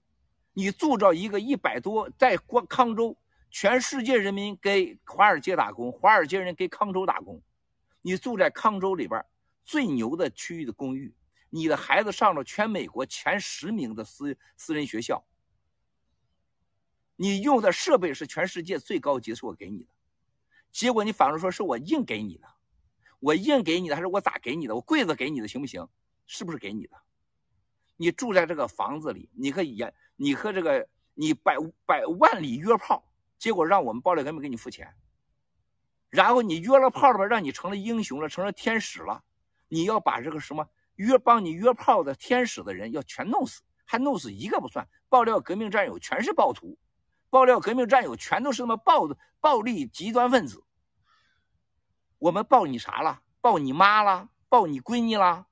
你铸造一个一百多在光康州，全世界人民给华尔街打工，华尔街人给康州打工，你住在康州里边最牛的区域的公寓，你的孩子上了全美国前十名的私私人学校，你用的设备是全世界最高级，是我给你的，结果你反而说是我硬给你的，我硬给你的还是我咋给你的？我柜子给你的行不行？是不是给你的？你住在这个房子里，你和演，你和这个你百百万里约炮，结果让我们爆料革命给你付钱，然后你约了炮了吧，让你成了英雄了，成了天使了，你要把这个什么约帮你约炮的天使的人要全弄死，还弄死一个不算，爆料革命战友全是暴徒，爆料革命战友全都是那么暴暴力极端分子。我们抱你啥了？抱你妈了？抱你闺女了？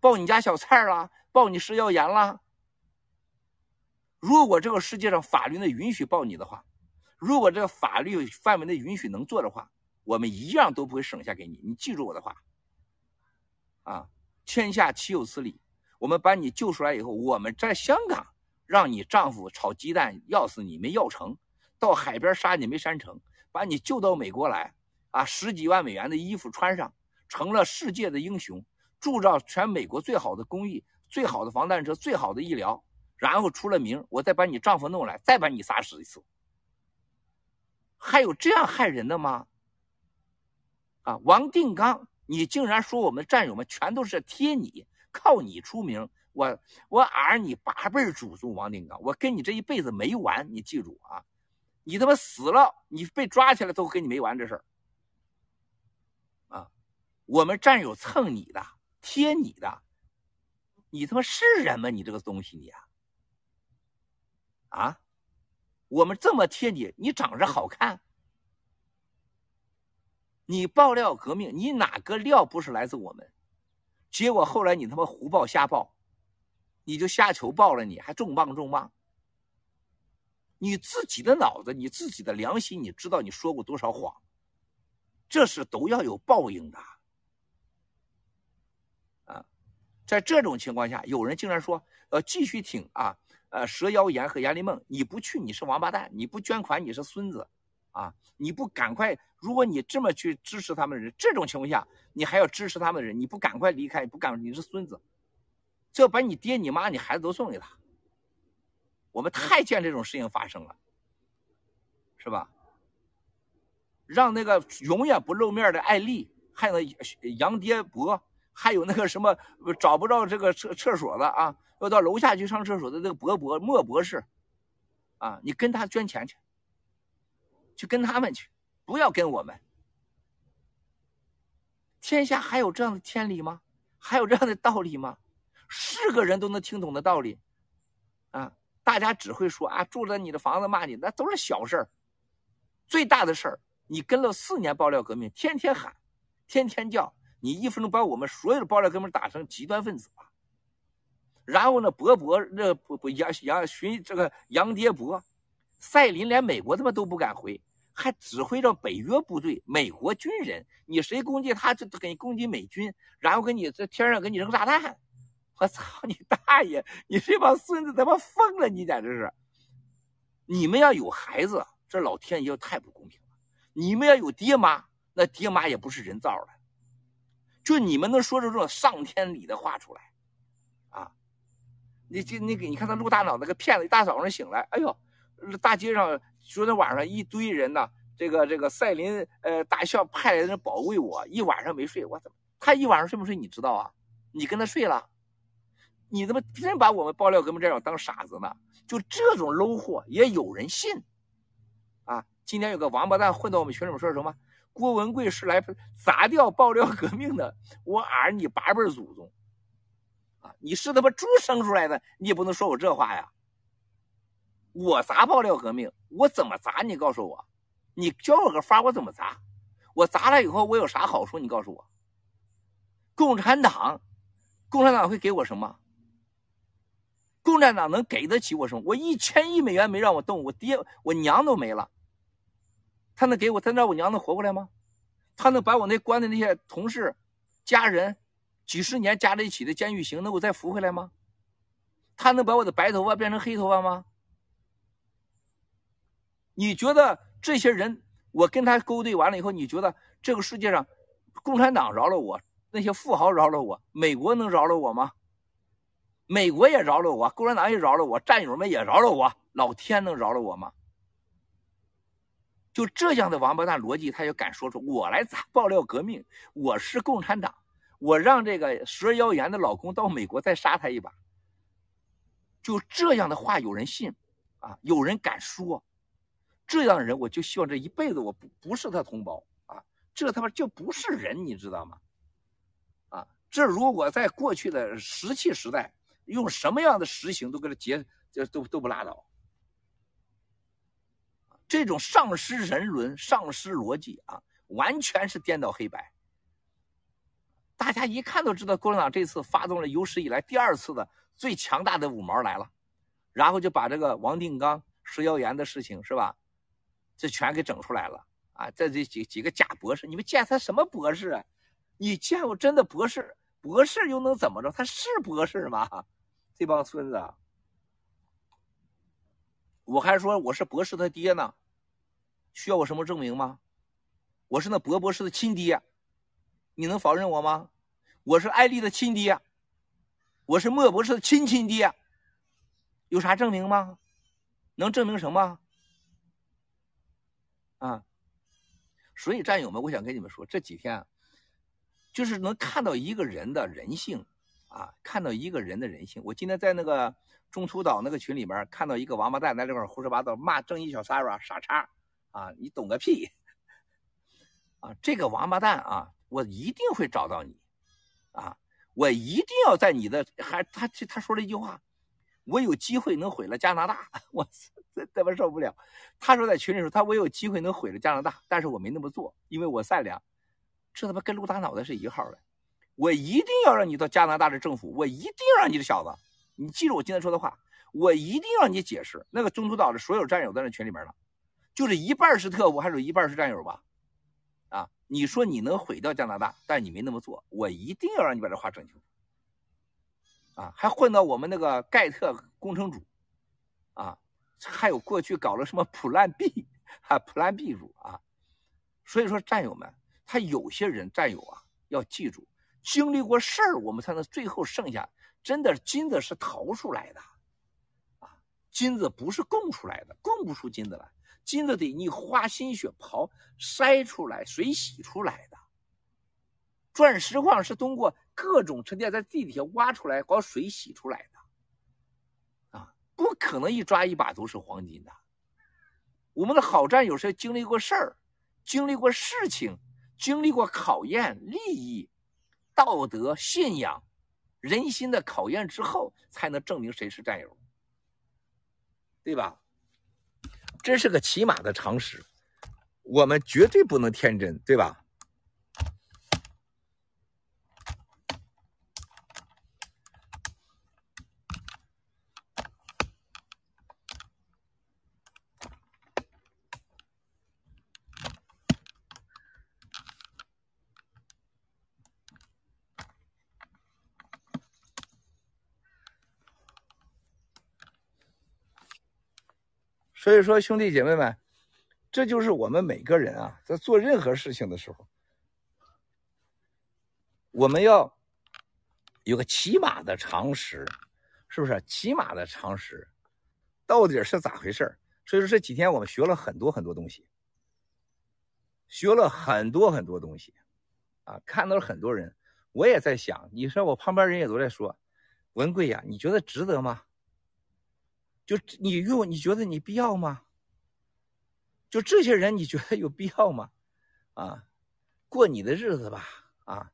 抱你家小菜了？抱你食药盐了。如果这个世界上法律内允许抱你的话，如果这个法律范围内允许能做的话，我们一样都不会省下给你。你记住我的话，啊，天下岂有此理！我们把你救出来以后，我们在香港让你丈夫炒鸡蛋要死你没要成，到海边杀你没杀成，把你救到美国来，啊，十几万美元的衣服穿上，成了世界的英雄，铸造全美国最好的工艺。最好的防弹车，最好的医疗，然后出了名，我再把你丈夫弄来，再把你杀死一次。还有这样害人的吗？啊，王定刚，你竟然说我们战友们全都是贴你，靠你出名，我我儿你八辈祖宗王定刚，我跟你这一辈子没完，你记住啊，你他妈死了，你被抓起来都跟你没完这事儿。我们战友蹭你的，贴你的。你他妈是人吗？你这个东西，你啊，啊，我们这么贴你，你长着好看，你爆料革命，你哪个料不是来自我们？结果后来你他妈胡报瞎报，你就瞎求报了，你还重磅重磅，你自己的脑子，你自己的良心，你知道你说过多少谎？这是都要有报应的。在这种情况下，有人竟然说要继续挺啊，呃，蛇妖言和阎立梦，你不去你是王八蛋，你不捐款你是孙子，啊，你不赶快，如果你这么去支持他们的人，这种情况下你还要支持他们的人，你不赶快离开，不赶你是孙子，就把你爹你妈你孩子都送给他。我们太见这种事情发生了，是吧？让那个永远不露面的艾丽，还有杨爹伯。还有那个什么找不着这个厕厕所的啊，要到楼下去上厕所的那个博博莫博士，啊，你跟他捐钱去，去跟他们去，不要跟我们。天下还有这样的天理吗？还有这样的道理吗？是个人都能听懂的道理，啊，大家只会说啊，住在你的房子骂你，那都是小事儿。最大的事儿，你跟了四年爆料革命，天天喊，天天叫。你一分钟把我们所有的爆料哥们打成极端分子了，然后呢，博博那不不杨杨寻这个杨爹博，赛林连美国他妈都不敢回，还指挥着北约部队、美国军人，你谁攻击他就给你攻击美军，然后给你在天上给你扔炸弹，我操你大爷！你这帮孙子他妈疯了，你简直是！你们要有孩子，这老天爷太不公平了；你们要有爹妈，那爹妈也不是人造的。就你们能说出这种上天理的话出来，啊，你这你给你看他陆大脑那个骗子，一大早上醒来，哎呦，大街上昨天晚上一堆人呢，这个这个赛林呃大校派来人保卫我，一晚上没睡，我怎么他一晚上睡不睡你知道啊？你跟他睡了，你怎么真把我们爆料哥们战友当傻子呢？就这种 low 货也有人信，啊，今天有个王八蛋混到我们群里面说什么？郭文贵是来砸掉爆料革命的，我儿你八辈祖宗，啊，你是他妈猪生出来的，你也不能说我这话呀。我砸爆料革命，我怎么砸？你告诉我，你教我个法，我怎么砸？我砸了以后，我有啥好处？你告诉我。共产党，共产党会给我什么？共产。产党能给得起我什么？我一千亿美元没让我动，我爹我娘都没了。他能给我？他让我娘能活过来吗？他能把我那关的那些同事、家人，几十年加在一起的监狱刑能够再扶回来吗？他能把我的白头发变成黑头发吗？你觉得这些人，我跟他勾兑完了以后，你觉得这个世界上，共产党饶了我，那些富豪饶了我，美国能饶了我吗？美国也饶了我，共产党也饶了我，战友们也饶了我，老天能饶了我吗？就这样的王八蛋逻辑，他也敢说出我来爆料革命，我是共产党，我让这个蛇妖言的老公到美国再杀他一把。就这样的话有人信，啊，有人敢说，这样的人我就希望这一辈子我不不是他同胞啊，这他妈就不是人，你知道吗？啊，这如果在过去的石器时代。用什么样的实行都给他结，这都都不拉倒。这种丧失人伦、丧失逻辑啊，完全是颠倒黑白。大家一看都知道，共产党这次发动了有史以来第二次的最强大的五毛来了，然后就把这个王定刚蛇妖言的事情是吧，这全给整出来了啊！这这几几个假博士，你们见他什么博士啊？你见过真的博士？博士又能怎么着？他是博士吗？这帮孙子，我还说我是博士他爹呢，需要我什么证明吗？我是那博博士的亲爹，你能否认我吗？我是艾丽的亲爹，我是莫博士的亲亲爹，有啥证明吗？能证明什么？啊！所以战友们，我想跟你们说，这几天就是能看到一个人的人性。啊，看到一个人的人性。我今天在那个中途岛那个群里面看到一个王八蛋在这块胡说八道，骂正义小 Sara 傻叉啊！你懂个屁！啊，这个王八蛋啊，我一定会找到你啊！我一定要在你的还他他说了一句话，我有机会能毁了加拿大。[LAUGHS] 我这他妈受不了！他说在群里说他我有机会能毁了加拿大，但是我没那么做，因为我善良。这他妈跟陆大脑袋是一号的。我一定要让你到加拿大的政府，我一定让你这小子，你记住我今天说的话，我一定让你解释。那个中途岛的所有战友在那群里面呢，就是一半是特务，还有一半是战友吧？啊，你说你能毁掉加拿大，但你没那么做，我一定要让你把这话整清楚。啊，还混到我们那个盖特工程组，啊，还有过去搞了什么普兰 B，哈，普兰 B 组啊。所以说战友们，他有些人战友啊，要记住。经历过事儿，我们才能最后剩下真的金子是淘出来的，啊，金子不是供出来的，供不出金子来，金子得你花心血刨筛出来、水洗出来的。钻石矿是通过各种沉淀在地底下挖出来，搞水洗出来的，啊，不可能一抓一把都是黄金的。我们的好战友是经历过事儿，经历过事情，经历过考验、利益。道德信仰、人心的考验之后，才能证明谁是战友，对吧？这是个起码的常识，我们绝对不能天真，对吧？所以说，兄弟姐妹们，这就是我们每个人啊，在做任何事情的时候，我们要有个起码的常识，是不是？起码的常识到底是咋回事所以说这几天我们学了很多很多东西，学了很多很多东西，啊，看到了很多人，我也在想，你说我旁边人也都在说，文贵呀，你觉得值得吗？就你用你觉得你必要吗？就这些人你觉得有必要吗？啊，过你的日子吧啊！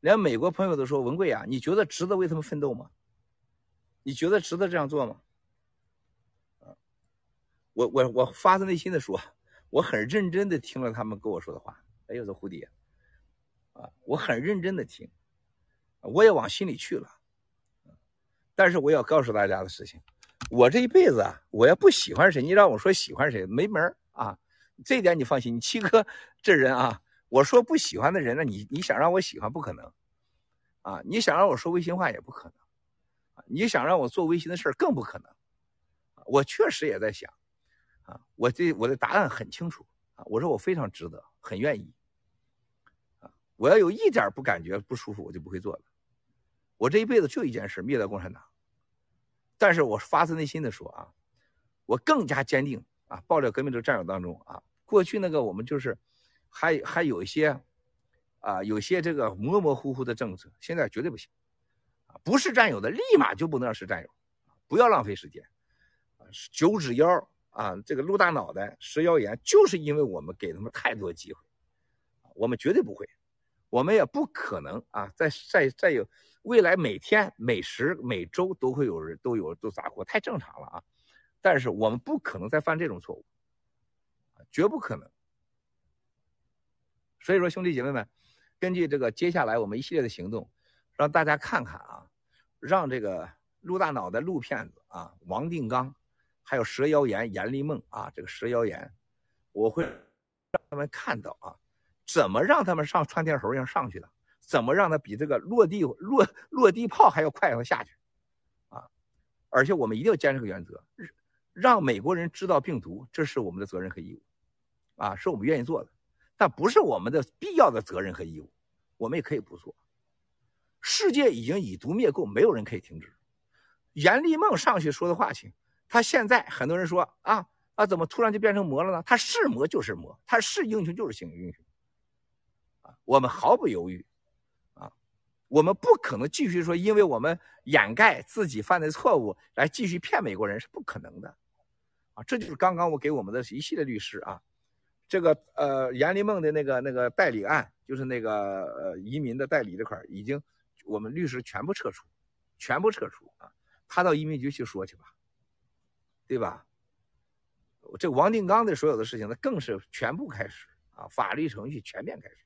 连美国朋友都说文贵啊，你觉得值得为他们奋斗吗？你觉得值得这样做吗？啊，我我我发自内心的说，我很认真的听了他们跟我说的话。哎呦，这蝴蝶啊，我很认真的听，我也往心里去了。但是我要告诉大家的事情，我这一辈子啊，我要不喜欢谁，你让我说喜欢谁没门啊！这点你放心，你七哥这人啊，我说不喜欢的人呢，你你想让我喜欢不可能啊！你想让我说违心话也不可能！你想让我做违心的事更不可能。我确实也在想啊，我这我的答案很清楚啊，我说我非常值得，很愿意啊！我要有一点不感觉不舒服，我就不会做了。我这一辈子就一件事，灭掉共产党。但是我发自内心的说啊，我更加坚定啊，爆料革命者战友当中啊，过去那个我们就是还还有一些啊，有些这个模模糊糊的政策，现在绝对不行啊！不是战友的，立马就不能让是战友，不要浪费时间啊！九指妖啊，这个露大脑袋、食妖言，就是因为我们给他们太多机会，我们绝对不会，我们也不可能啊！再再再有。未来每天、每时、每周都会有人都有都砸锅，太正常了啊！但是我们不可能再犯这种错误，绝不可能。所以说，兄弟姐妹们，根据这个接下来我们一系列的行动，让大家看看啊，让这个陆大脑袋、陆骗子啊，王定刚，还有蛇妖言、阎立梦啊，这个蛇妖言，我会让他们看到啊，怎么让他们上窜天猴一样上去的。怎么让它比这个落地落落地炮还要快让它下去，啊！而且我们一定要坚持个原则，让美国人知道病毒，这是我们的责任和义务，啊，是我们愿意做的，但不是我们的必要的责任和义务，我们也可以不做。世界已经以毒灭共，没有人可以停止。阎立梦上去说的话请，他现在很多人说啊啊，怎么突然就变成魔了呢？他是魔就是魔，他是英雄就是英雄，啊，我们毫不犹豫。我们不可能继续说，因为我们掩盖自己犯的错误来继续骗美国人是不可能的，啊，这就是刚刚我给我们的一系列律师啊，这个呃阎立梦的那个那个代理案，就是那个呃移民的代理这块已经我们律师全部撤出，全部撤出啊，他到移民局去说去吧，对吧？这王定刚的所有的事情，那更是全部开始啊，法律程序全面开始，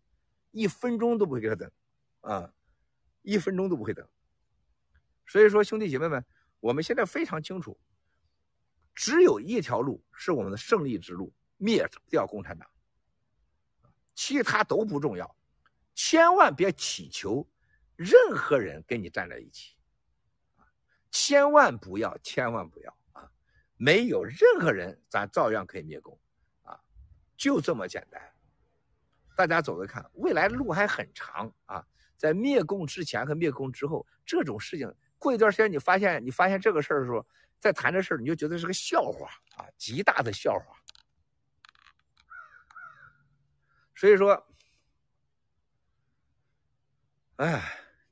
一分钟都不会给他等，啊。一分钟都不会等，所以说兄弟姐妹们，我们现在非常清楚，只有一条路是我们的胜利之路，灭掉共产党，其他都不重要，千万别祈求任何人跟你站在一起，千万不要，千万不要啊！没有任何人，咱照样可以灭共，啊，就这么简单，大家走着看，未来的路还很长啊。在灭共之前和灭共之后，这种事情过一段时间，你发现你发现这个事儿的时候，再谈这事儿，你就觉得是个笑话啊，极大的笑话。所以说，哎，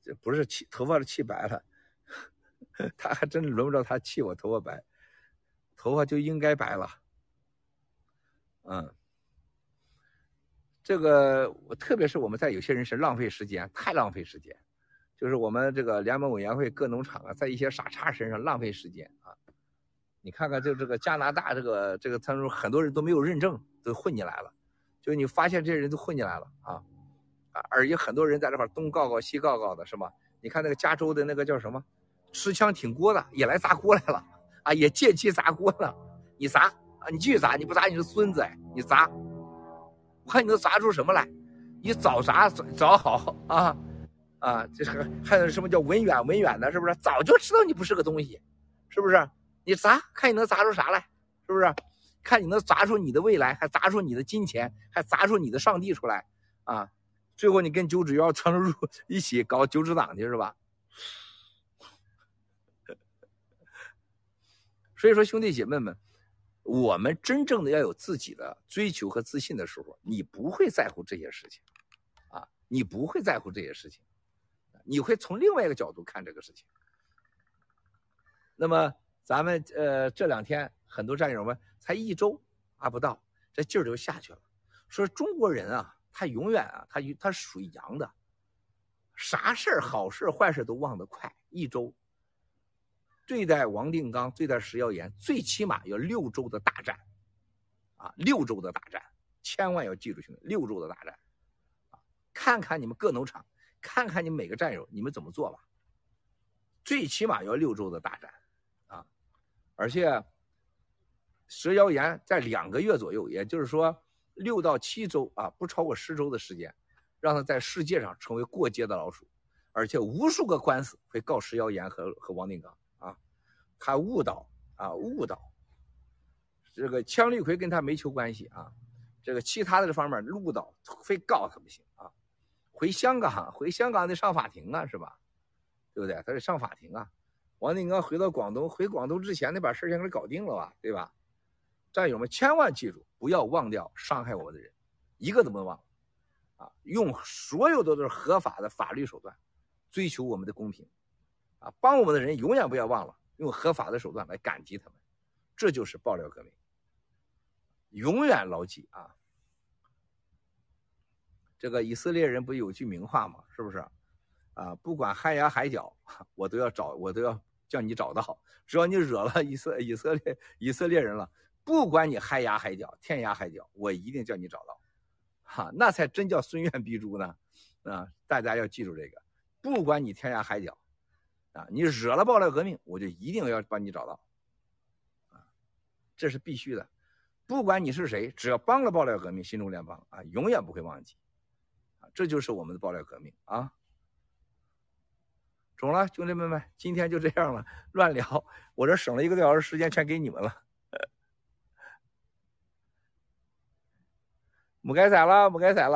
这不是气头发都气白了，[LAUGHS] 他还真轮不着他气我头发白，头发就应该白了，嗯。这个，特别是我们在有些人是浪费时间，太浪费时间，就是我们这个联盟委员会各农场啊，在一些傻叉身上浪费时间啊。你看看，就这个加拿大这个这个，他说很多人都没有认证，都混进来了，就你发现这些人都混进来了啊啊，而且很多人在这块东告告西告告的，是吧？你看那个加州的那个叫什么，持枪挺锅的也来砸锅来了啊，也借机砸锅了。你砸啊，你继续砸，你不砸你是孙子哎，你砸。我看你能砸出什么来？你早砸早好啊啊！这是还有什么叫文远文远的，是不是？早就知道你不是个东西，是不是？你砸，看你能砸出啥来，是不是？看你能砸出你的未来，还砸出你的金钱，还砸出你的上帝出来啊！最后你跟九指妖成入 [LAUGHS] 一起搞九指党去是吧？[LAUGHS] 所以说，兄弟姐妹们。我们真正的要有自己的追求和自信的时候，你不会在乎这些事情，啊，你不会在乎这些事情，你会从另外一个角度看这个事情。那么咱们呃这两天很多战友们才一周啊不到，这劲儿就下去了。说中国人啊，他永远啊，他他属于阳的，啥事儿好事坏事都忘得快，一周。对待王定刚，对待石耀岩，最起码要六周的大战，啊，六周的大战，千万要记住，兄弟，六周的大战，啊，看看你们各农场，看看你们每个战友，你们怎么做吧，最起码要六周的大战，啊，而且石耀岩在两个月左右，也就是说六到七周啊，不超过十周的时间，让他在世界上成为过街的老鼠，而且无数个官司会告石耀岩和和王定刚，他误导啊误导，这个枪绿葵跟他没球关系啊，这个其他的这方面误导非告他不行啊，回香港回香港得上法庭啊是吧？对不对？他得上法庭啊！王定刚回到广东，回广东之前得把事先给他搞定了吧？对吧？战友们千万记住，不要忘掉伤害我们的人，一个都不能忘啊！用所有的都是合法的法律手段，追求我们的公平啊！帮我们的人永远不要忘了用合法的手段来感激他们，这就是爆料革命。永远牢记啊！这个以色列人不有句名话吗？是不是？啊，不管海牙海角，我都要找，我都要叫你找到。只要你惹了以色以色列以色列人了，不管你海牙海角、天涯海角，我一定叫你找到。哈，那才真叫孙愿必诛呢。啊，大家要记住这个，不管你天涯海角，啊，你惹了爆料革命，我就一定要把你找到。啊，这是必须的。不管你是谁，只要帮了爆料革命，新中联邦啊，永远不会忘记。啊，这就是我们的爆料革命啊。中了，兄弟们们，今天就这样了，乱聊，我这省了一个多小时时间，全给你们了。[LAUGHS] 没该宰了，没该宰了。